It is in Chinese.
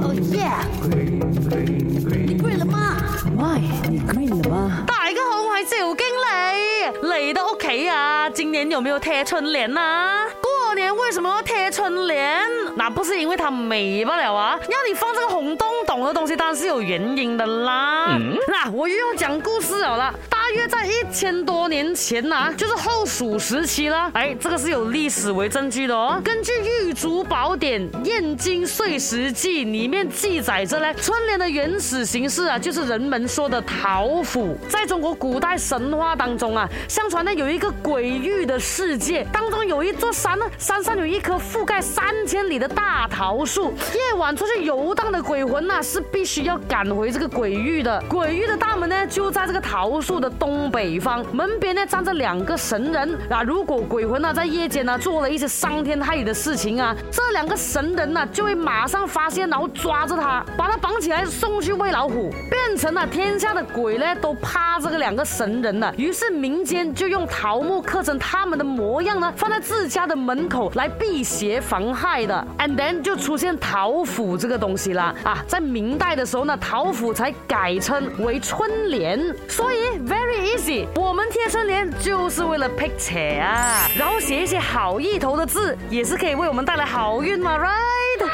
哦耶！你了吗你了吗？大一个红牌就给你，的 OK 啊。今年有没有贴春联啊？过年为什么要贴春联？那不是因为它美不了啊！要你放这个红洞洞的东西，当然是有原因的啦。那我又要讲故事了啦。约在一千多年前呐，就是后蜀时期了。哎，这个是有历史为证据的哦。根据《玉竹宝典》《燕京岁时记》里面记载着呢，春联的原始形式啊，就是人们说的桃符。在中国古代神话当中啊，相传呢有一个鬼域的世界，当中有一座山，呢，山上有一棵覆盖三千里的大桃树。夜晚出去游荡的鬼魂呐，是必须要赶回这个鬼域的。鬼域的大门呢，就在这个桃树的。东北方门边呢站着两个神人啊，如果鬼魂呢在夜间呢做了一些伤天害理的事情啊，这两个神人呢就会马上发现，然后抓住他，把他绑起来送去喂老虎，变成了天下的鬼呢都怕这个两个神人了。于是民间就用桃木刻成他们的模样呢，放在自家的门口来辟邪防害的。And then 就出现桃符这个东西了啊，在明代的时候呢，桃符才改称为春联，所以。very。Very easy，我们贴春联就是为了 picture 啊，然后写一些好意头的字，也是可以为我们带来好运嘛，right？